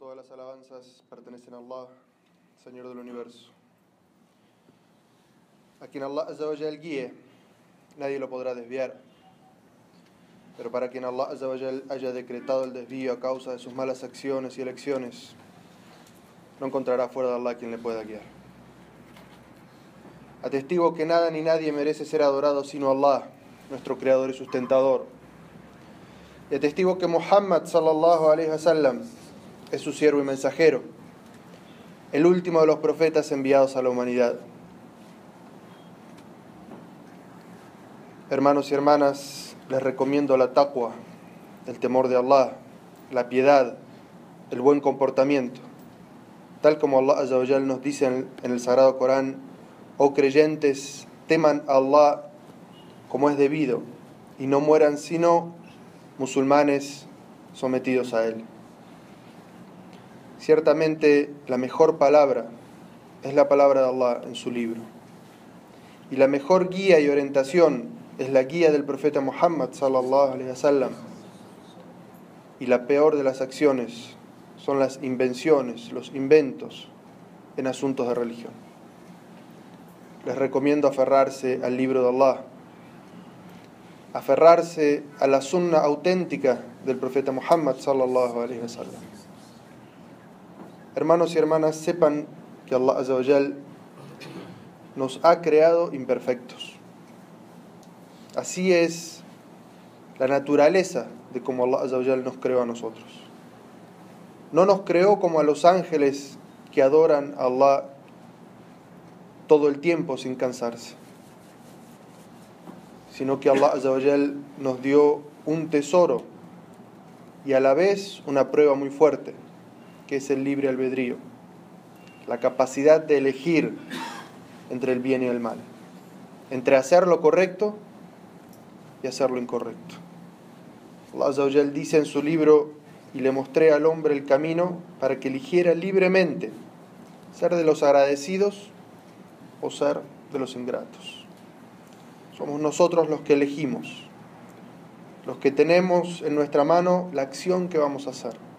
Todas las alabanzas pertenecen a Allah, Señor del universo. A quien Allah Azzawajal guíe, nadie lo podrá desviar. Pero para quien Allah Azzawajal haya decretado el desvío a causa de sus malas acciones y elecciones, no encontrará fuera de Allah quien le pueda guiar. Atestigo que nada ni nadie merece ser adorado sino Allah, nuestro creador y sustentador. Y atestigo que Muhammad sallallahu alaihi wasallam es su siervo y mensajero, el último de los profetas enviados a la humanidad. Hermanos y hermanas, les recomiendo la taqwa, el temor de Allah, la piedad, el buen comportamiento. Tal como Allah Azza nos dice en el Sagrado Corán, oh creyentes, teman a Allah como es debido y no mueran sino musulmanes sometidos a Él. Ciertamente la mejor palabra es la palabra de Allah en su libro. Y la mejor guía y orientación es la guía del profeta Muhammad sallallahu alaihi wasallam. Y la peor de las acciones son las invenciones, los inventos en asuntos de religión. Les recomiendo aferrarse al libro de Allah, aferrarse a la sunna auténtica del profeta Muhammad sallallahu alaihi wasallam. Hermanos y hermanas, sepan que Allah nos ha creado imperfectos. Así es la naturaleza de cómo Allah nos creó a nosotros. No nos creó como a los ángeles que adoran a Allah todo el tiempo sin cansarse, sino que Allah nos dio un tesoro y a la vez una prueba muy fuerte que es el libre albedrío, la capacidad de elegir entre el bien y el mal, entre hacer lo correcto y hacer lo incorrecto. Allah dice en su libro, y le mostré al hombre el camino para que eligiera libremente ser de los agradecidos o ser de los ingratos. Somos nosotros los que elegimos, los que tenemos en nuestra mano la acción que vamos a hacer.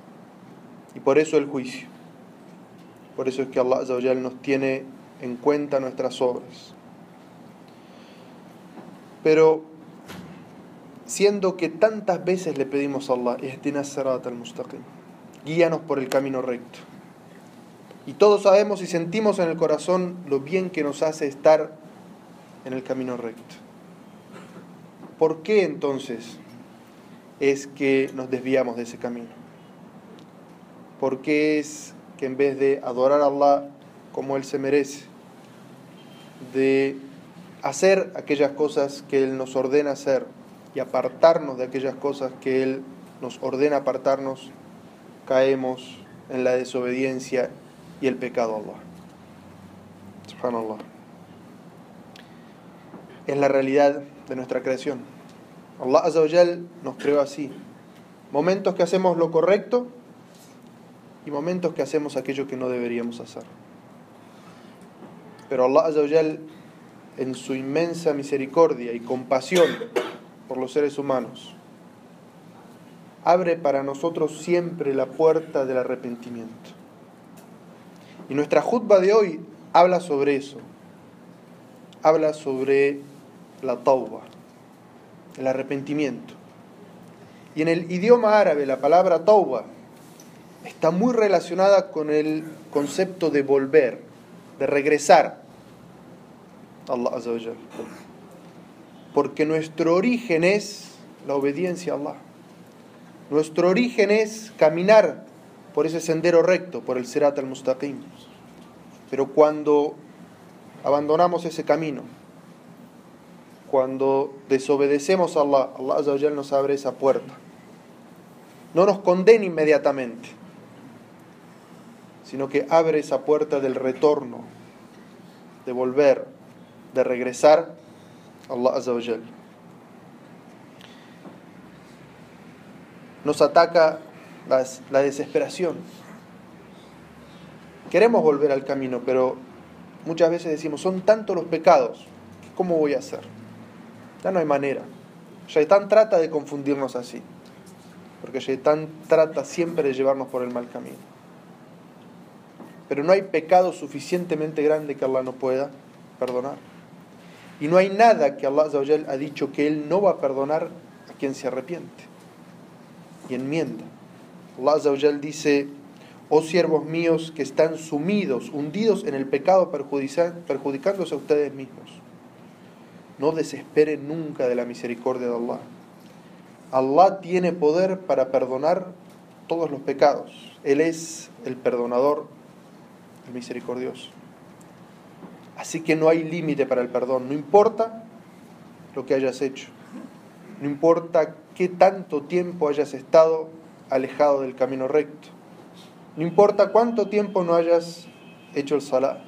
Y por eso el juicio. Por eso es que Allah nos tiene en cuenta nuestras obras. Pero siendo que tantas veces le pedimos a Allah, al-mustaqim, guíanos por el camino recto. Y todos sabemos y sentimos en el corazón lo bien que nos hace estar en el camino recto. ¿Por qué entonces es que nos desviamos de ese camino? Porque es que en vez de adorar a Allah como Él se merece, de hacer aquellas cosas que Él nos ordena hacer y apartarnos de aquellas cosas que Él nos ordena apartarnos, caemos en la desobediencia y el pecado a Allah. Subhanallah. Es la realidad de nuestra creación. Allah Azza nos creó así. Momentos que hacemos lo correcto y momentos que hacemos aquello que no deberíamos hacer. Pero Allah Azawajal, en su inmensa misericordia y compasión por los seres humanos, abre para nosotros siempre la puerta del arrepentimiento. Y nuestra jutba de hoy habla sobre eso. Habla sobre la tauba, el arrepentimiento. Y en el idioma árabe la palabra tauba está muy relacionada con el concepto de volver, de regresar a Allah Porque nuestro origen es la obediencia a Allah. Nuestro origen es caminar por ese sendero recto, por el Serat al-Mustaqim. Pero cuando abandonamos ese camino, cuando desobedecemos a Allah, Allah nos abre esa puerta. No nos condena inmediatamente sino que abre esa puerta del retorno, de volver, de regresar a Allah Azza Nos ataca la desesperación. Queremos volver al camino, pero muchas veces decimos, son tantos los pecados, ¿cómo voy a hacer? Ya no hay manera. Shaitán trata de confundirnos así, porque Shaitán trata siempre de llevarnos por el mal camino. Pero no hay pecado suficientemente grande que Allah no pueda perdonar. Y no hay nada que Allah ha dicho que Él no va a perdonar a quien se arrepiente y enmienda. Allah dice, oh siervos míos que están sumidos, hundidos en el pecado, perjudicándose a ustedes mismos. No desesperen nunca de la misericordia de Allah. Allah tiene poder para perdonar todos los pecados. Él es el perdonador, el misericordioso. Así que no hay límite para el perdón, no importa lo que hayas hecho, no importa qué tanto tiempo hayas estado alejado del camino recto, no importa cuánto tiempo no hayas hecho el salah,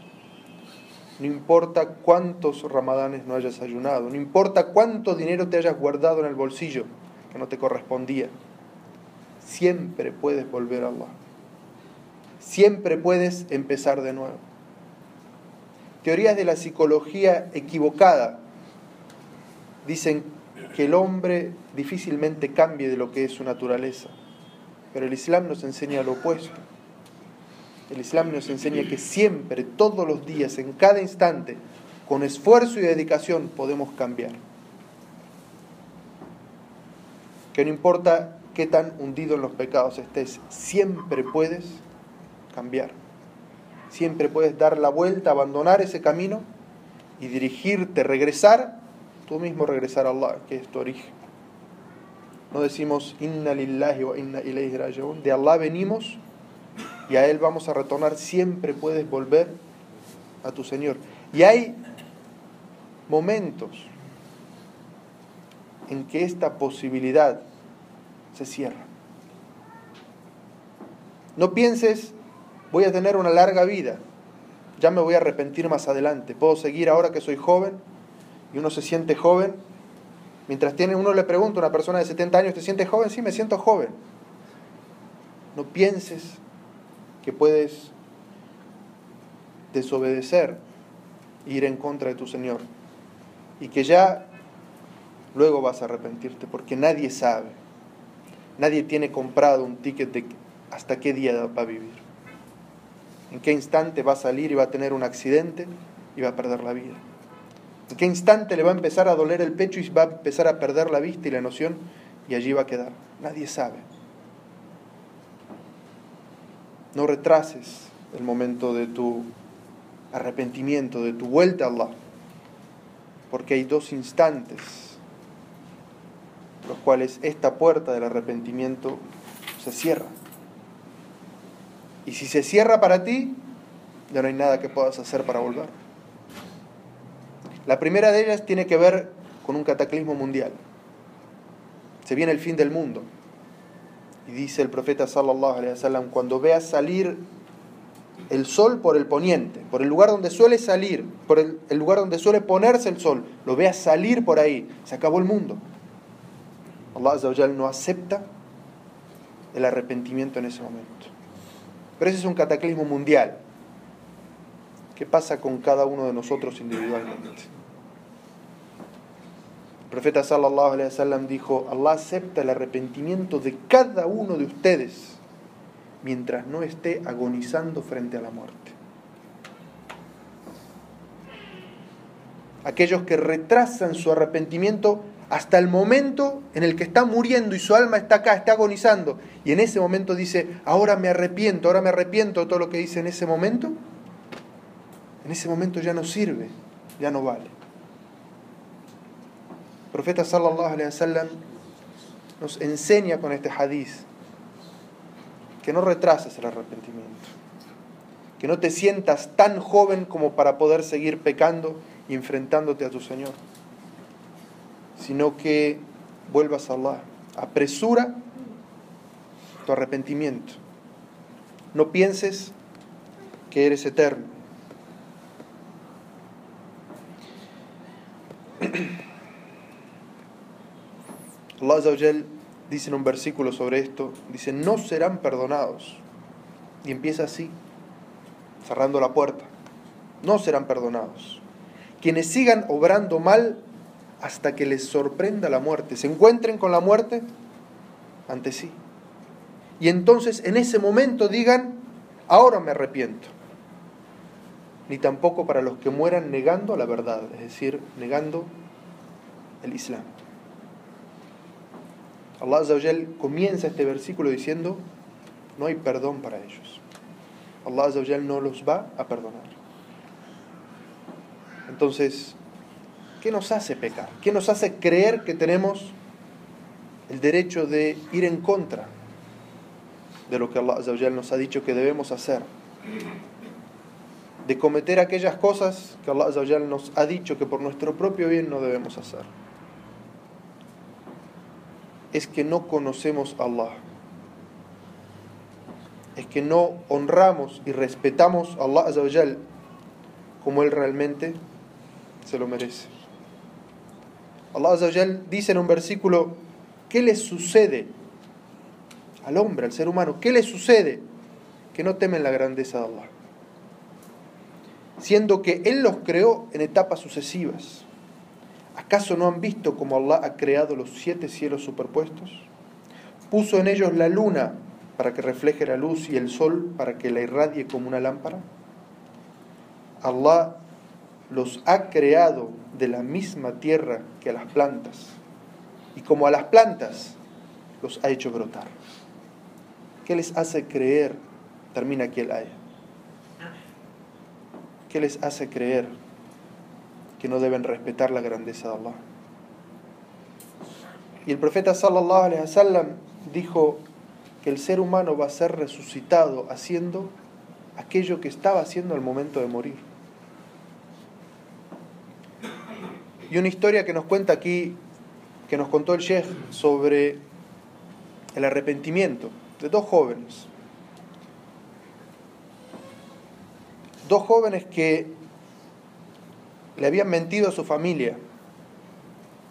no importa cuántos ramadanes no hayas ayunado, no importa cuánto dinero te hayas guardado en el bolsillo que no te correspondía, siempre puedes volver a Allah. Siempre puedes empezar de nuevo teorías de la psicología equivocada dicen que el hombre difícilmente cambie de lo que es su naturaleza. Pero el Islam nos enseña lo opuesto. El Islam nos enseña que siempre, todos los días, en cada instante, con esfuerzo y dedicación podemos cambiar. Que no importa qué tan hundido en los pecados estés, siempre puedes cambiar. Siempre puedes dar la vuelta, abandonar ese camino y dirigirte, regresar, tú mismo regresar a Allah, que es tu origen. No decimos inna lillahi wa inna ilayhi de Allah venimos y a Él vamos a retornar, siempre puedes volver a tu Señor. Y hay momentos en que esta posibilidad se cierra. No pienses voy a tener una larga vida, ya me voy a arrepentir más adelante, puedo seguir ahora que soy joven y uno se siente joven. Mientras tiene, uno le pregunta a una persona de 70 años, ¿te sientes joven? Sí, me siento joven. No pienses que puedes desobedecer e ir en contra de tu Señor y que ya luego vas a arrepentirte porque nadie sabe, nadie tiene comprado un ticket de hasta qué día va a vivir en qué instante va a salir y va a tener un accidente y va a perder la vida. En qué instante le va a empezar a doler el pecho y va a empezar a perder la vista y la noción y allí va a quedar. Nadie sabe. No retrases el momento de tu arrepentimiento, de tu vuelta a Allah, porque hay dos instantes los cuales esta puerta del arrepentimiento se cierra. Y si se cierra para ti, ya no hay nada que puedas hacer para volver. La primera de ellas tiene que ver con un cataclismo mundial. Se viene el fin del mundo. Y dice el profeta sallallahu alaihi wasallam, cuando veas salir el sol por el poniente, por el lugar donde suele salir, por el, lugar donde suele ponerse el sol, lo veas salir por ahí, se acabó el mundo. Allah no acepta el arrepentimiento en ese momento. Pero ese es un cataclismo mundial. ¿Qué pasa con cada uno de nosotros individualmente? El profeta sallallahu alaihi wasallam dijo, Allah acepta el arrepentimiento de cada uno de ustedes mientras no esté agonizando frente a la muerte. Aquellos que retrasan su arrepentimiento hasta el momento en el que está muriendo y su alma está acá, está agonizando, y en ese momento dice, ahora me arrepiento, ahora me arrepiento de todo lo que dice en ese momento, en ese momento ya no sirve, ya no vale. El profeta sallallahu alaihi wasallam nos enseña con este hadiz que no retrases el arrepentimiento, que no te sientas tan joven como para poder seguir pecando y enfrentándote a tu Señor sino que vuelvas a Allah. Apresura tu arrepentimiento. No pienses que eres eterno. Allah dice en un versículo sobre esto, dice, no serán perdonados. Y empieza así, cerrando la puerta. No serán perdonados. Quienes sigan obrando mal hasta que les sorprenda la muerte, se encuentren con la muerte ante sí. Y entonces en ese momento digan, ahora me arrepiento, ni tampoco para los que mueran negando la verdad, es decir, negando el Islam. Allah comienza este versículo diciendo, no hay perdón para ellos. Allah no los va a perdonar. Entonces, ¿qué nos hace pecar? ¿Qué nos hace creer que tenemos el derecho de ir en contra de lo que Allah nos ha dicho que debemos hacer? De cometer aquellas cosas que Allah nos ha dicho que por nuestro propio bien no debemos hacer. Es que no conocemos a Allah es que no honramos y respetamos a Allah como Él realmente se lo merece. Allah Azzawajal dice en un versículo, ¿qué le sucede al hombre, al ser humano? ¿Qué le sucede que no temen la grandeza de Allah? Siendo que Él los creó en etapas sucesivas. ¿Acaso no han visto cómo Allah ha creado los siete cielos superpuestos? Puso en ellos la luna para que refleje la luz y el sol para que la irradie como una lámpara? Allah los ha creado de la misma tierra que a las plantas y como a las plantas los ha hecho brotar. ¿Qué les hace creer? Termina aquí el ayah. ¿Qué les hace creer que no deben respetar la grandeza de Allah? Y el profeta sallallahu alaihi wasallam dijo que el ser humano va a ser resucitado haciendo aquello que estaba haciendo al momento de morir. Y una historia que nos cuenta aquí, que nos contó el Sheikh sobre el arrepentimiento de dos jóvenes. Dos jóvenes que le habían mentido a su familia.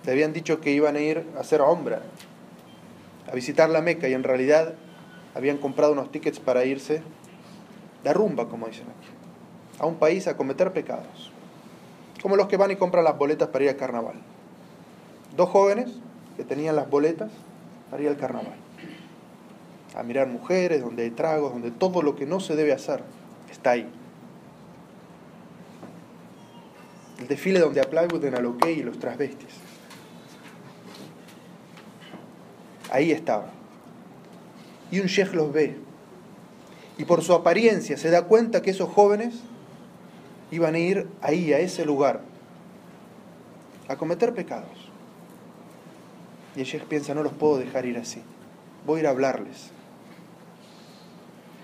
Le habían dicho que iban a ir a hacer ombra a visitar la Meca y en realidad habían comprado unos tickets para irse de rumba, como dicen aquí, a un país a cometer pecados, como los que van y compran las boletas para ir al carnaval. Dos jóvenes que tenían las boletas para ir al carnaval, a mirar mujeres, donde hay tragos, donde todo lo que no se debe hacer está ahí. El desfile donde aplauden a lo que y los transvestis. ahí estaba. Y un sheikh los ve. Y por su apariencia se da cuenta que esos jóvenes iban a ir ahí, a ese lugar, a cometer pecados. Y el sheikh piensa, no los puedo dejar ir así. Voy a ir a hablarles.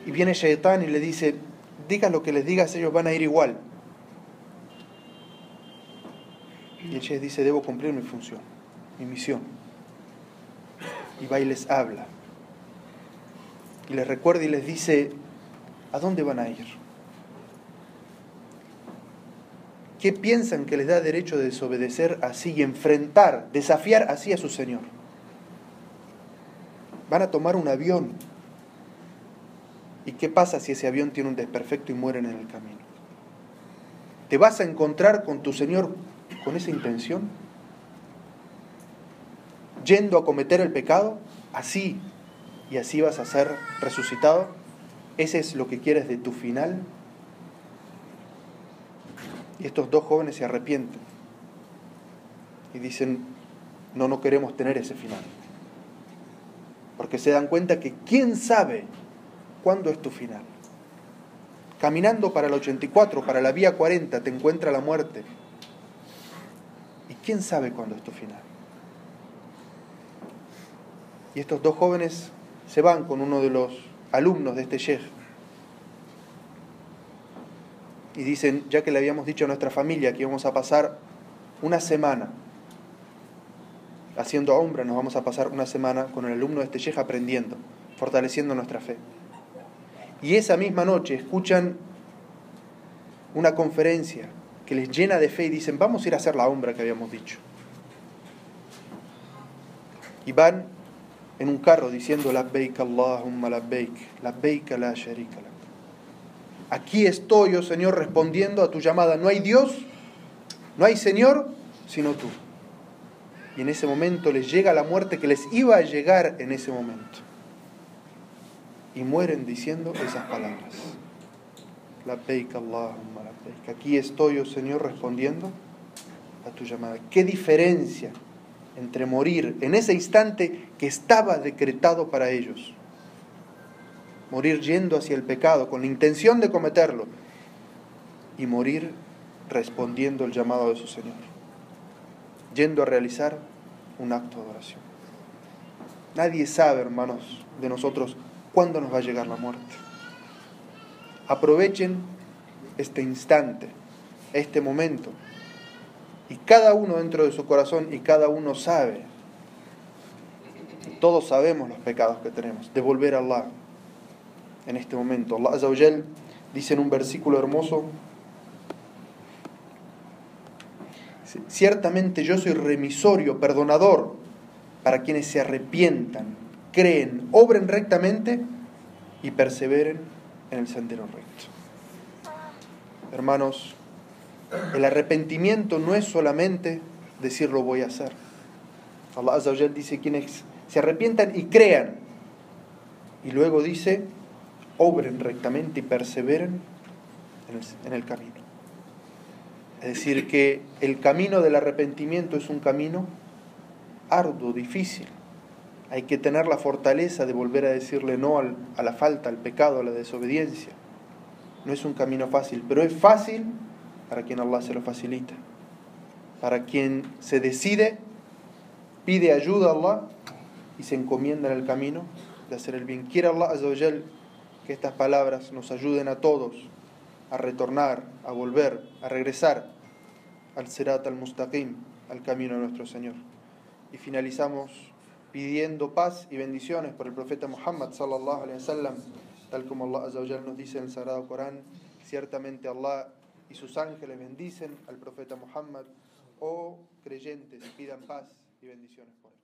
Y viene Shaitán y le dice, digas lo que les digas, ellos van a ir igual. Y el sheikh dice, debo cumplir mi función, mi misión y va y les habla. Y les recuerda y les dice, ¿a dónde van a ir? ¿Qué piensan que les da derecho de desobedecer así y enfrentar, desafiar así a su Señor? Van a tomar un avión. ¿Y qué pasa si ese avión tiene un desperfecto y mueren en el camino? ¿Te vas a encontrar con tu Señor con esa intención? yendo a cometer el pecado, así y así vas a ser resucitado. ¿Ese es lo que quieres de tu final? Y estos dos jóvenes se arrepienten y dicen, no, no queremos tener ese final. Porque se dan cuenta que quién sabe cuándo es tu final. Caminando para el 84, para la vía 40, te encuentra la muerte. ¿Y quién sabe cuándo es tu final? Y estos dos jóvenes se van con uno de los alumnos de este sheikh. Y dicen, ya que le habíamos dicho a nuestra familia que íbamos a pasar una semana haciendo hombres, nos vamos a pasar una semana con el alumno de este sheikh aprendiendo, fortaleciendo nuestra fe. Y esa misma noche escuchan una conferencia que les llena de fe y dicen, vamos a ir a hacer la hombra que habíamos dicho. Y van en un carro diciendo labbaik Allahumma labbaik, labbaik la sharika Aquí estoy, oh Señor, respondiendo a tu llamada. No hay Dios, no hay Señor, sino tú. Y en ese momento les llega la muerte que les iba a llegar en ese momento. Y mueren diciendo esas palabras. La Allahumma la Aquí estoy, oh Señor, respondiendo a tu llamada. ¿Qué diferencia entre morir en ese instante que estaba decretado para ellos? Morir yendo hacia el pecado con la intención de cometerlo y morir respondiendo el llamado de su Señor, yendo a realizar un acto de oración. Nadie sabe, hermanos, de nosotros cuándo nos va a llegar la muerte. Aprovechen este instante, este momento, y cada uno dentro de su corazón y cada uno sabe, todos sabemos los pecados que tenemos, de volver a Allah en este momento. Allah Azawajal dice en un versículo hermoso, ciertamente yo soy remisorio, perdonador para quienes se arrepientan, creen, obren rectamente y perseveren en el sendero recto. Hermanos, el arrepentimiento no es solamente decir lo voy a hacer. Allah Azawajal dice quienes se arrepientan y crean. Y luego dice, obren rectamente y perseveren en el, camino. Es decir, que el camino del arrepentimiento es un camino arduo, difícil. Hay que tener la fortaleza de volver a decirle no a la falta, al pecado, a la desobediencia. No es un camino fácil, pero es fácil para quien Allah se lo facilita. Para quien se decide, pide ayuda a Allah y se encomienda en el camino de hacer el bien. Quiere Allah que estas palabras nos ayuden a todos a retornar, a volver, a regresar al Sirat al-Mustaqim, al camino de nuestro Señor. Y finalizamos pidiendo paz y bendiciones por el profeta Muhammad sallallahu alaihi wasallam, tal como Allah nos dice en el Sagrado Corán, ciertamente Allah y sus ángeles bendicen al profeta Muhammad, oh creyentes, pidan paz y bendiciones por él.